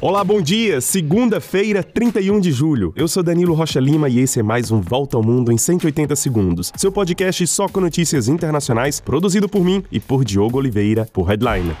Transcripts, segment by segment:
Olá, bom dia! Segunda-feira, 31 de julho. Eu sou Danilo Rocha Lima e esse é mais um Volta ao Mundo em 180 segundos. Seu podcast só com notícias internacionais, produzido por mim e por Diogo Oliveira, por Headliner.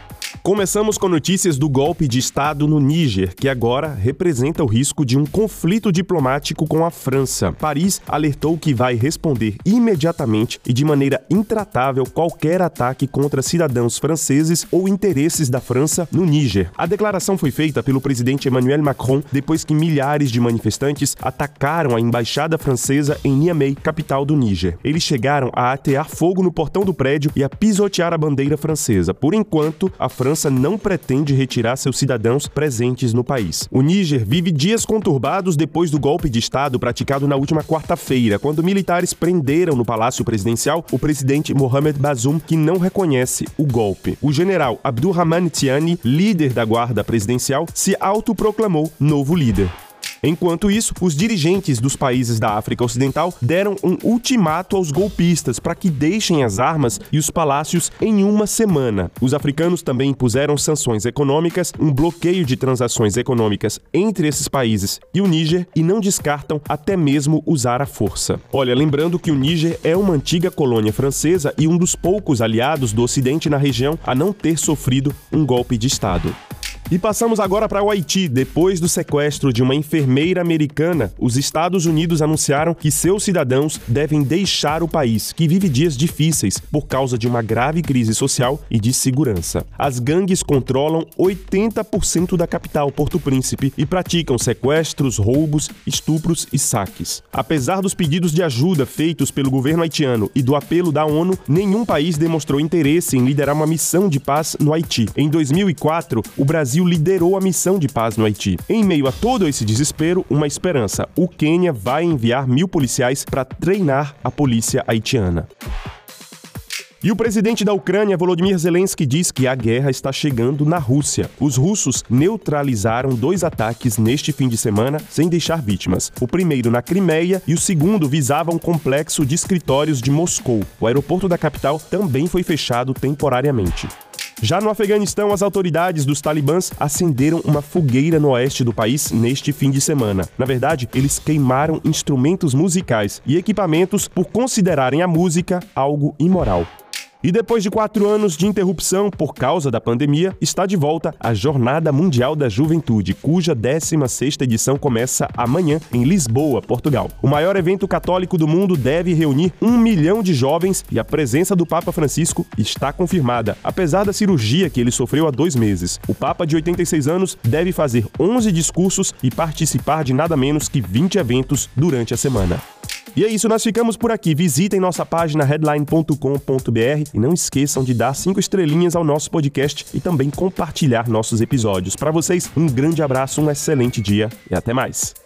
Começamos com notícias do golpe de Estado no Níger, que agora representa o risco de um conflito diplomático com a França. Paris alertou que vai responder imediatamente e de maneira intratável qualquer ataque contra cidadãos franceses ou interesses da França no Níger. A declaração foi feita pelo presidente Emmanuel Macron depois que milhares de manifestantes atacaram a embaixada francesa em Niamey, capital do Níger. Eles chegaram a atear fogo no portão do prédio e a pisotear a bandeira francesa. Por enquanto, a França França não pretende retirar seus cidadãos presentes no país. O Níger vive dias conturbados depois do golpe de Estado praticado na última quarta-feira, quando militares prenderam no Palácio Presidencial o presidente Mohamed Bazoum, que não reconhece o golpe. O general Abdurrahman Tiani, líder da guarda presidencial, se autoproclamou novo líder. Enquanto isso, os dirigentes dos países da África Ocidental deram um ultimato aos golpistas para que deixem as armas e os palácios em uma semana. Os africanos também impuseram sanções econômicas, um bloqueio de transações econômicas entre esses países e o Níger e não descartam até mesmo usar a força. Olha, lembrando que o Níger é uma antiga colônia francesa e um dos poucos aliados do Ocidente na região a não ter sofrido um golpe de Estado. E passamos agora para o Haiti. Depois do sequestro de uma enfermeira americana, os Estados Unidos anunciaram que seus cidadãos devem deixar o país, que vive dias difíceis por causa de uma grave crise social e de segurança. As gangues controlam 80% da capital, Porto Príncipe, e praticam sequestros, roubos, estupros e saques. Apesar dos pedidos de ajuda feitos pelo governo haitiano e do apelo da ONU, nenhum país demonstrou interesse em liderar uma missão de paz no Haiti. Em 2004, o Brasil Brasil liderou a missão de paz no Haiti. Em meio a todo esse desespero, uma esperança: o Quênia vai enviar mil policiais para treinar a polícia haitiana. E o presidente da Ucrânia, Volodymyr Zelensky, diz que a guerra está chegando na Rússia. Os russos neutralizaram dois ataques neste fim de semana sem deixar vítimas. O primeiro na Crimeia e o segundo visava um complexo de escritórios de Moscou. O aeroporto da capital também foi fechado temporariamente. Já no Afeganistão, as autoridades dos talibãs acenderam uma fogueira no oeste do país neste fim de semana. Na verdade, eles queimaram instrumentos musicais e equipamentos por considerarem a música algo imoral. E depois de quatro anos de interrupção por causa da pandemia, está de volta a Jornada Mundial da Juventude, cuja 16ª edição começa amanhã em Lisboa, Portugal. O maior evento católico do mundo deve reunir um milhão de jovens e a presença do Papa Francisco está confirmada, apesar da cirurgia que ele sofreu há dois meses. O Papa, de 86 anos, deve fazer 11 discursos e participar de nada menos que 20 eventos durante a semana. E é isso, nós ficamos por aqui. Visitem nossa página headline.com.br e não esqueçam de dar cinco estrelinhas ao nosso podcast e também compartilhar nossos episódios. Para vocês, um grande abraço, um excelente dia e até mais.